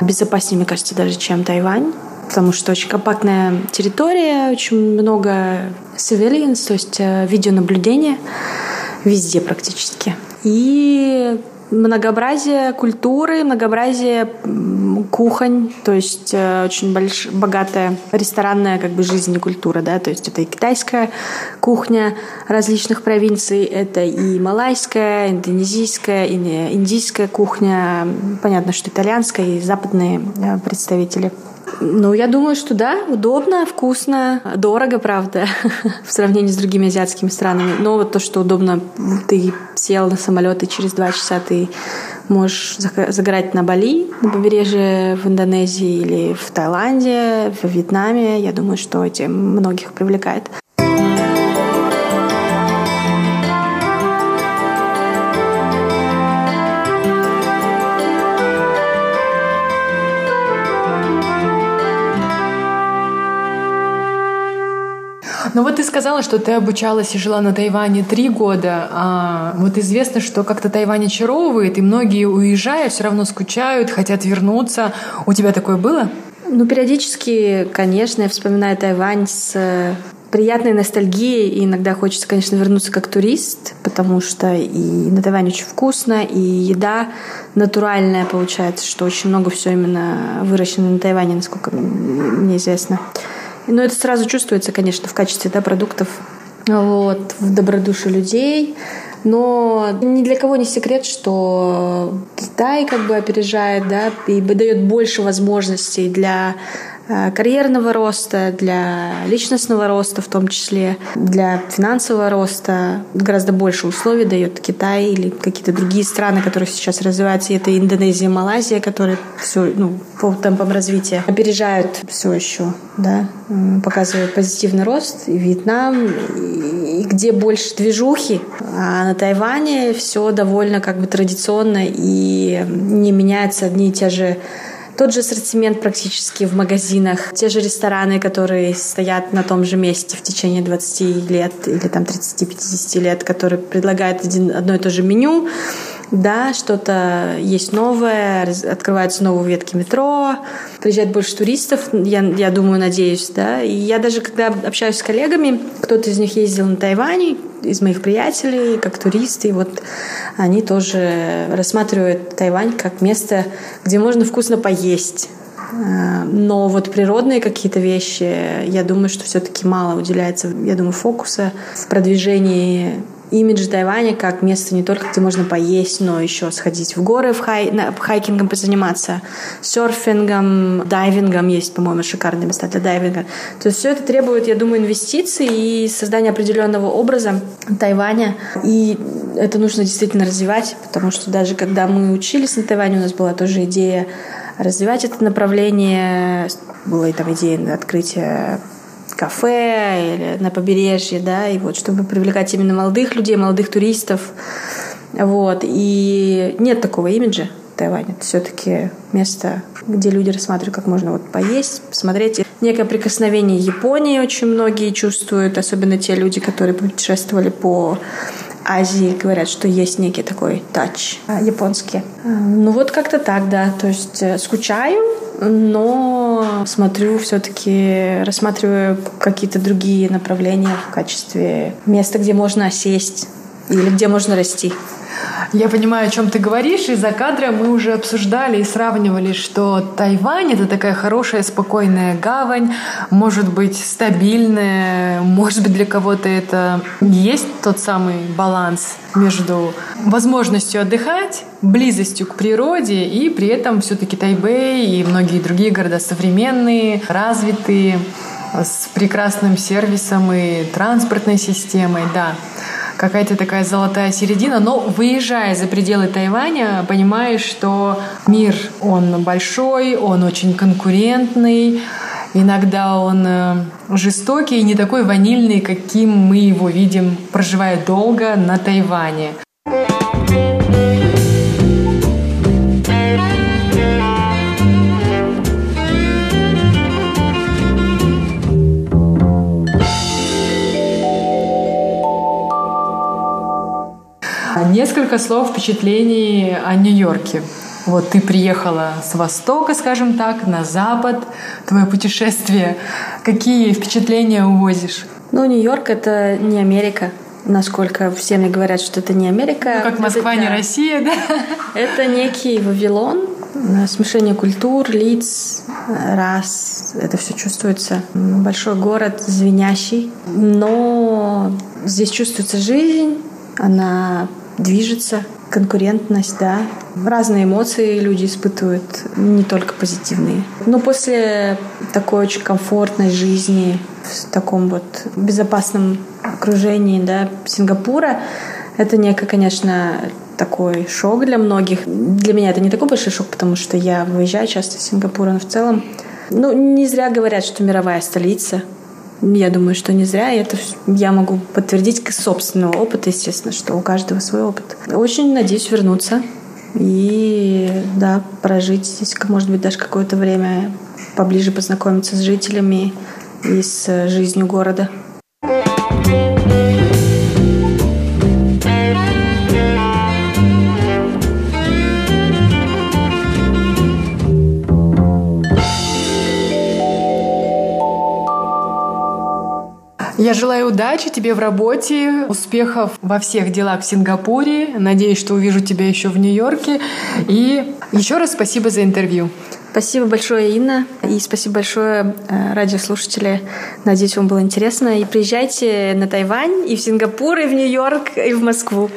Безопаснее, мне кажется, даже, чем Тайвань потому что очень компактная территория, очень много surveillance, то есть э, видеонаблюдение везде практически. И многообразие культуры, многообразие кухонь, то есть э, очень больш... богатая ресторанная как бы жизнь и культура, да, то есть это и китайская кухня различных провинций, это и малайская, индонезийская, индийская кухня, понятно, что итальянская и западные э, представители. Ну, я думаю, что да, удобно, вкусно, дорого, правда, [laughs] в сравнении с другими азиатскими странами. Но вот то, что удобно, ты сел на самолет, и через два часа ты можешь загорать на Бали, на побережье в Индонезии или в Таиланде, в Вьетнаме. Я думаю, что этим многих привлекает. Ну вот ты сказала, что ты обучалась и жила на Тайване три года. А вот известно, что как-то Тайвань очаровывает, и многие уезжают, все равно скучают, хотят вернуться. У тебя такое было? Ну, периодически, конечно, я вспоминаю Тайвань с приятной ностальгии, и иногда хочется, конечно, вернуться как турист, потому что и на Тайване очень вкусно, и еда натуральная получается, что очень много все именно выращено на Тайване, насколько мне известно. Но это сразу чувствуется, конечно, в качестве да, продуктов, вот, в добродушии людей. Но ни для кого не секрет, что Китай как бы опережает, да, и дает больше возможностей для карьерного роста, для личностного роста в том числе, для финансового роста. Гораздо больше условий дает Китай или какие-то другие страны, которые сейчас развиваются. И это Индонезия, Малайзия, которые все, ну, по темпам развития опережают все еще, да, показывают позитивный рост. И Вьетнам, и где больше движухи, а на Тайване все довольно как бы традиционно и не меняются одни и те же тот же ассортимент практически в магазинах, те же рестораны, которые стоят на том же месте в течение 20 лет или там 30-50 лет, которые предлагают один, одно и то же меню, да, что-то есть новое, открываются новые ветки метро, приезжает больше туристов, я, я думаю, надеюсь, да, и я даже, когда общаюсь с коллегами, кто-то из них ездил на Тайвань, из моих приятелей, как туристы, и вот они тоже рассматривают Тайвань как место, где можно вкусно поесть. Э, но вот природные какие-то вещи, я думаю, что все-таки мало уделяется, я думаю, фокуса в продвижении имидж Тайваня как место не только, где можно поесть, но еще сходить в горы, в хай, на, хайкингом позаниматься, серфингом, дайвингом. Есть, по-моему, шикарные места для дайвинга. То есть все это требует, я думаю, инвестиций и создания определенного образа Тайваня. И это нужно действительно развивать, потому что даже когда мы учились на Тайване, у нас была тоже идея развивать это направление. Была и там идея открытия кафе или на побережье, да, и вот чтобы привлекать именно молодых людей, молодых туристов, вот, и нет такого имиджа Тайвань. Это все-таки место, где люди рассматривают, как можно вот поесть, посмотреть. Некое прикосновение Японии очень многие чувствуют, особенно те люди, которые путешествовали по Азии, говорят, что есть некий такой тач японский. Ну вот как-то так, да. То есть э, скучаю, но смотрю все-таки, рассматриваю какие-то другие направления в качестве места, где можно сесть или где можно расти. Я понимаю, о чем ты говоришь, и за кадром мы уже обсуждали и сравнивали, что Тайвань — это такая хорошая, спокойная гавань, может быть, стабильная, может быть, для кого-то это есть тот самый баланс между возможностью отдыхать, близостью к природе, и при этом все-таки Тайбэй и многие другие города современные, развитые, с прекрасным сервисом и транспортной системой, да какая-то такая золотая середина, но выезжая за пределы Тайваня, понимаешь, что мир, он большой, он очень конкурентный, иногда он э, жестокий и не такой ванильный, каким мы его видим, проживая долго на Тайване. Несколько слов впечатлений о Нью-Йорке. Вот ты приехала с востока, скажем так, на запад, твое путешествие. Какие впечатления увозишь? Ну, Нью-Йорк — это не Америка насколько все мне говорят, что это не Америка. Ну, как Москва это, не Россия, да? Это некий Вавилон, смешение культур, лиц, раз. Это все чувствуется. Большой город, звенящий. Но здесь чувствуется жизнь, она движется, конкурентность, да. Разные эмоции люди испытывают, не только позитивные. Но после такой очень комфортной жизни в таком вот безопасном окружении, да, Сингапура, это некое, конечно, такой шок для многих. Для меня это не такой большой шок, потому что я выезжаю часто из Сингапура, но в целом ну, не зря говорят, что мировая столица. Я думаю, что не зря. И это я могу подтвердить к собственного опыта, естественно, что у каждого свой опыт. Очень надеюсь вернуться и, да, прожить здесь, может быть, даже какое-то время поближе познакомиться с жителями и с жизнью города. Я желаю удачи тебе в работе, успехов во всех делах в Сингапуре. Надеюсь, что увижу тебя еще в Нью-Йорке. И еще раз спасибо за интервью. Спасибо большое, Инна. И спасибо большое, э, радиослушатели. Надеюсь, вам было интересно. И приезжайте на Тайвань, и в Сингапур, и в Нью-Йорк, и в Москву.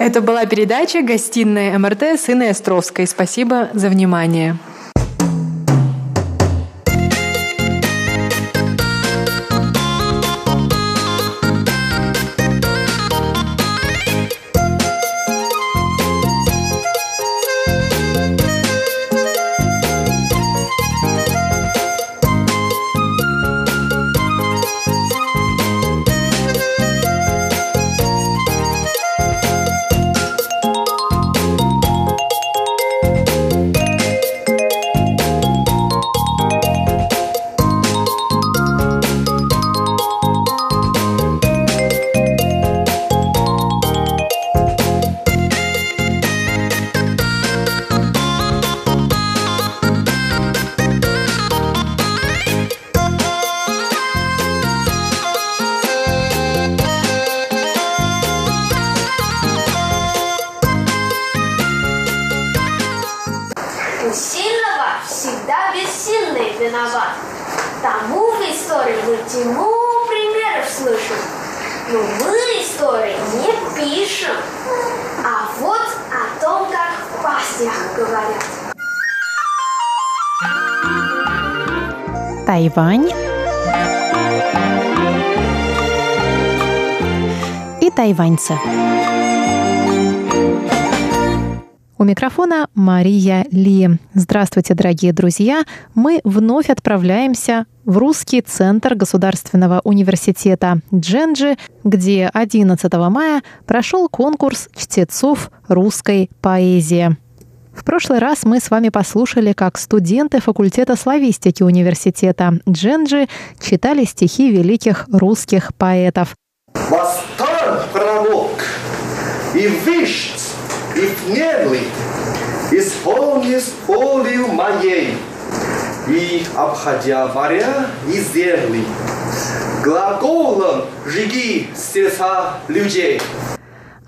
Это была передача «Гостиная МРТ» с Инной Островской. Спасибо за внимание. Тайваньцы. У микрофона Мария Ли. Здравствуйте, дорогие друзья! Мы вновь отправляемся в Русский центр Государственного университета Дженджи, где 11 мая прошел конкурс чтецов русской поэзии. В прошлый раз мы с вами послушали, как студенты факультета славистики университета Дженджи читали стихи великих русских поэтов. Восторг промок, и вишь, и внемли, исполнись волею моей, и, обходя моря и земли, глаголом жги сердца людей.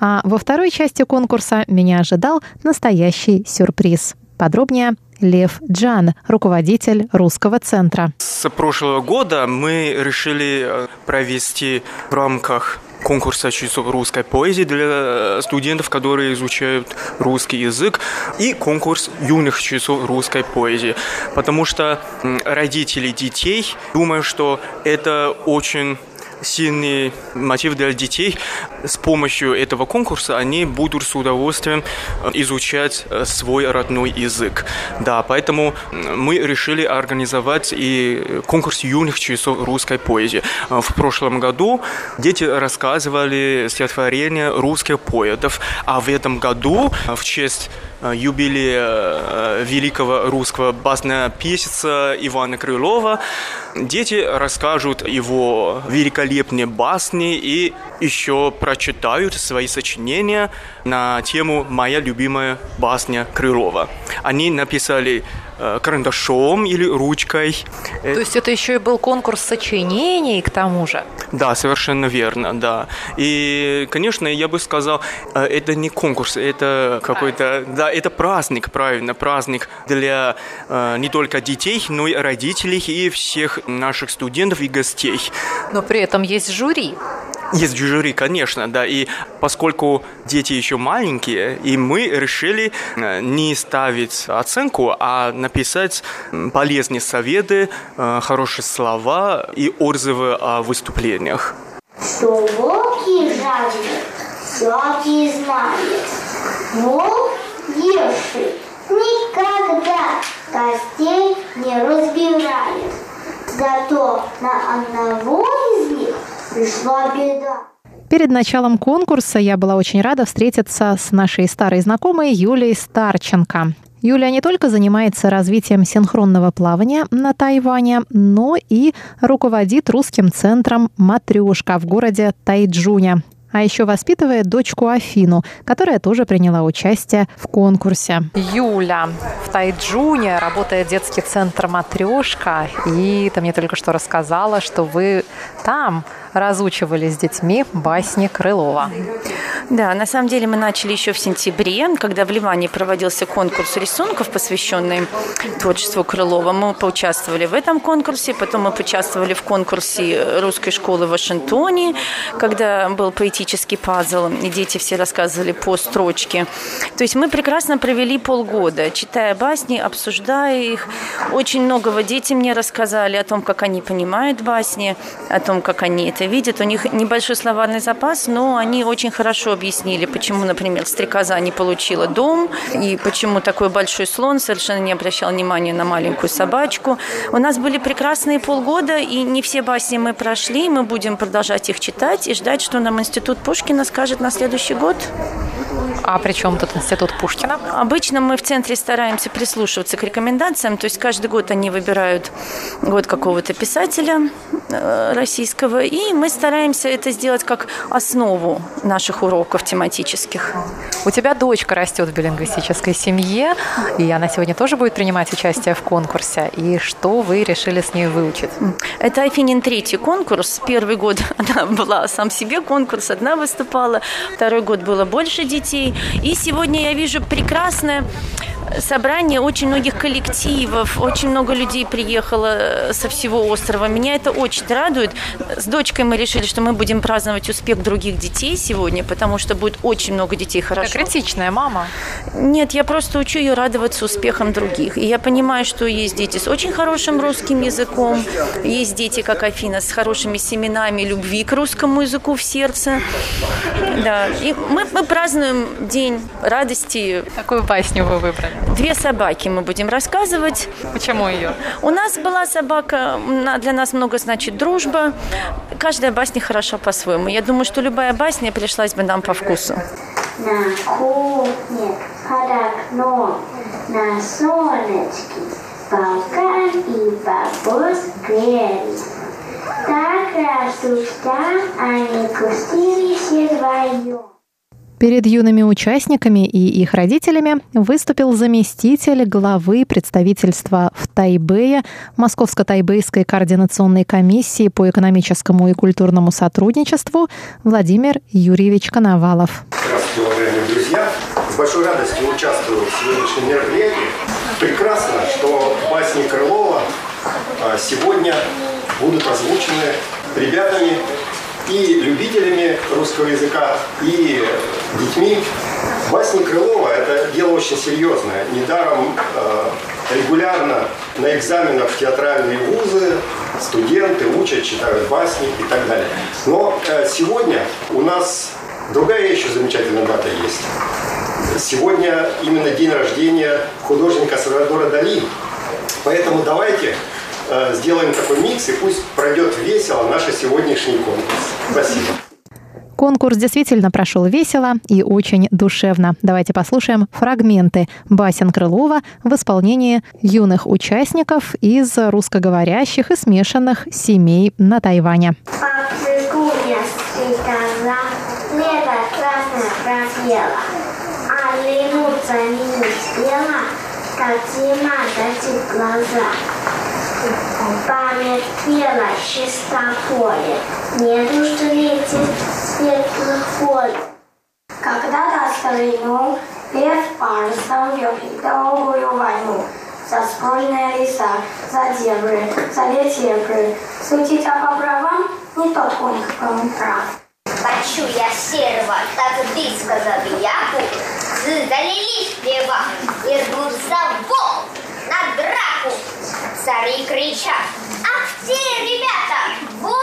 А во второй части конкурса меня ожидал настоящий сюрприз. Подробнее Лев Джан, руководитель русского центра. С прошлого года мы решили э, провести в рамках конкурса часов русской поэзии для студентов, которые изучают русский язык, и конкурс юных часов русской поэзии. Потому что родители детей думают, что это очень сильный мотив для детей. С помощью этого конкурса они будут с удовольствием изучать свой родной язык. Да, поэтому мы решили организовать и конкурс юных часов русской поэзии. В прошлом году дети рассказывали стихотворения русских поэтов, а в этом году в честь юбилея великого русского баснописца Ивана Крылова дети расскажут его великолепные басни и еще прочитают свои сочинения на тему «Моя любимая басня Крылова». Они написали карандашом или ручкой. То есть это еще и был конкурс сочинений к тому же? Да, совершенно верно, да. И, конечно, я бы сказал, это не конкурс, это какой-то, да, это праздник, правильно, праздник для не только детей, но и родителей и всех наших студентов и гостей. Но при этом есть жюри. Есть жюри, конечно, да. И поскольку дети еще маленькие, и мы решили не ставить оценку, а написать полезные советы, хорошие слова и отзывы о выступлениях. Что волки жаждет, сладкие знает. Волк еший никогда костей не разбирает. Зато на одного из них пришла беда. Перед началом конкурса я была очень рада встретиться с нашей старой знакомой Юлией Старченко. Юля не только занимается развитием синхронного плавания на Тайване, но и руководит русским центром «Матрешка» в городе Тайджуня. А еще воспитывает дочку Афину, которая тоже приняла участие в конкурсе. Юля, в Тайджуне работает детский центр «Матрешка», и ты мне только что рассказала, что вы там разучивали с детьми басни Крылова. Да, на самом деле мы начали еще в сентябре, когда в Ливане проводился конкурс рисунков, посвященный творчеству Крылова. Мы поучаствовали в этом конкурсе, потом мы поучаствовали в конкурсе русской школы в Вашингтоне, когда был поэтический пазл, и дети все рассказывали по строчке. То есть мы прекрасно провели полгода, читая басни, обсуждая их. Очень многого дети мне рассказали о том, как они понимают басни, о том, как они это видят. У них небольшой словарный запас, но они очень хорошо объяснили, почему, например, стрекоза не получила дом, и почему такой большой слон совершенно не обращал внимания на маленькую собачку. У нас были прекрасные полгода, и не все басни мы прошли. Мы будем продолжать их читать и ждать, что нам Институт Пушкина скажет на следующий год. А при чем тут Институт Пушкина? Обычно мы в центре стараемся прислушиваться к рекомендациям, то есть каждый год они выбирают год какого-то писателя э, российского, и мы стараемся это сделать как основу наших уроков тематических. У тебя дочка растет в билингвистической семье, и она сегодня тоже будет принимать участие в конкурсе. И что вы решили с ней выучить? Это Афинин третий конкурс. Первый год [laughs] она была сам себе конкурс, одна выступала. Второй год было больше детей. И сегодня я вижу прекрасное собрание очень многих коллективов, очень много людей приехало со всего острова. Меня это очень радует. С дочкой мы решили, что мы будем праздновать успех других детей сегодня, потому что будет очень много детей хорошо. Это критичная мама. Нет, я просто учу ее радоваться успехам других. И я понимаю, что есть дети с очень хорошим русским языком, есть дети, как Афина, с хорошими семенами любви к русскому языку в сердце. Да, и мы, мы празднуем день радости. Какую басню вы выбрали? Две собаки мы будем рассказывать. Почему ее? У нас была собака, для нас много значит дружба. Каждая басня хороша по-своему. Я думаю, что любая басня пришлась бы нам по вкусу. На кухне под окном на солнышке полкан и бабус грели. Так рассуждал они кустились вдвоем. Перед юными участниками и их родителями выступил заместитель главы представительства в Тайбэе Московско-Тайбэйской координационной комиссии по экономическому и культурному сотрудничеству Владимир Юрьевич Коновалов. Здравствуйте, уважаемые друзья! С большой радостью участвую в сегодняшнем мероприятии. Прекрасно, что басни Крылова а, сегодня будут озвучены ребятами и любителями русского языка, и детьми. Басни Крылова – это дело очень серьезное. Недаром э, регулярно на экзаменах в театральные вузы студенты учат, читают басни и так далее. Но э, сегодня у нас другая еще замечательная дата есть. Сегодня именно день рождения художника Сальвадора Дали. Поэтому давайте Э, сделаем такой микс, и пусть пройдет весело наш сегодняшний конкурс. Спасибо. Конкурс действительно прошел весело и очень душевно. Давайте послушаем фрагменты басен Крылова в исполнении юных участников из русскоговорящих и смешанных семей на Тайване. глаза. Память пела чисто поле, Нету, что ветер светлых поле. Когда-то старину лев парусом вел долгую войну. За спорные леса, за дебры, за летебры. Судить об правам не тот конь, кто он прав. Хочу я серого, так близко забияку, Залились плева, идут за волк на драку. Цари кричат, ах ты, ребята, вор!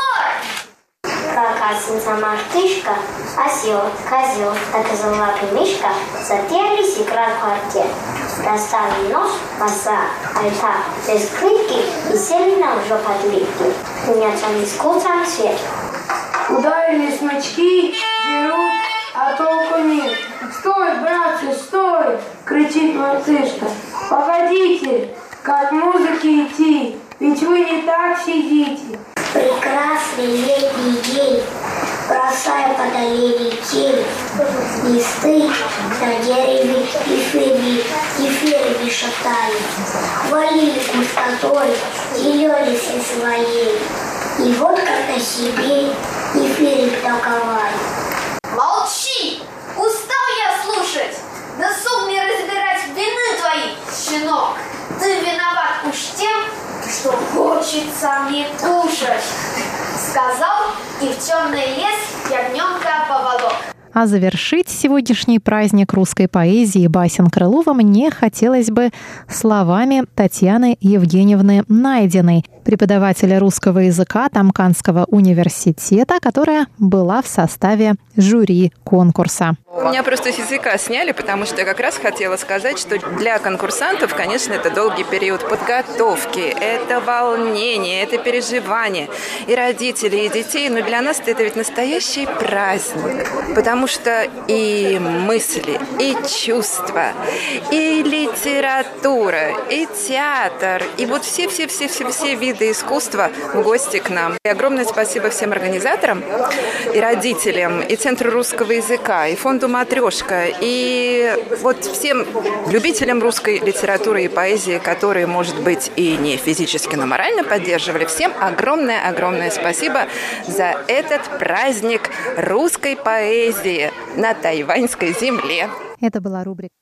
Как осенца мартышка, осел, козел, золотый мишка заперлись играть в квартет. Достали нож, коса, альта, без крытки и сели на уже подливки. Мячами с куцом свет. Ударили смычки, дерут, а толку нет. «Стой, братцы, стой!» — кричит мартышка. Погодите, как музыки идти, ведь вы не так сидите. Прекрасный летний день, бросая под оленей тень, листы на дереве эфирами, эфирами шатали, хвалили густотой, зеленицей своей, и вот как на себе эфиры толковали. Молчи! Устал я слушать! Досуг мне разбирать вины твои, щенок! Ты виноват уж тем, что хочется мне кушать. Сказал, и в темный лес ягненка поволок. А завершить сегодняшний праздник русской поэзии басен Крылова мне хотелось бы словами Татьяны Евгеньевны Найденой, преподавателя русского языка Тамканского университета, которая была в составе жюри конкурса. Меня просто с языка сняли, потому что я как раз хотела сказать, что для конкурсантов, конечно, это долгий период подготовки, это волнение, это переживание. И родителей, и детей, но для нас это ведь настоящий праздник, потому что и мысли, и чувства, и литература, и театр, и вот все-все-все-все-все виды искусства в гости к нам. И огромное спасибо всем организаторам и родителям, и Центру русского языка, и фонду «Матрешка», и вот всем любителям русской литературы и поэзии, которые, может быть, и не физически, но морально поддерживали, всем огромное-огромное спасибо за этот праздник русской поэзии на тайваньской земле. Это была рубрика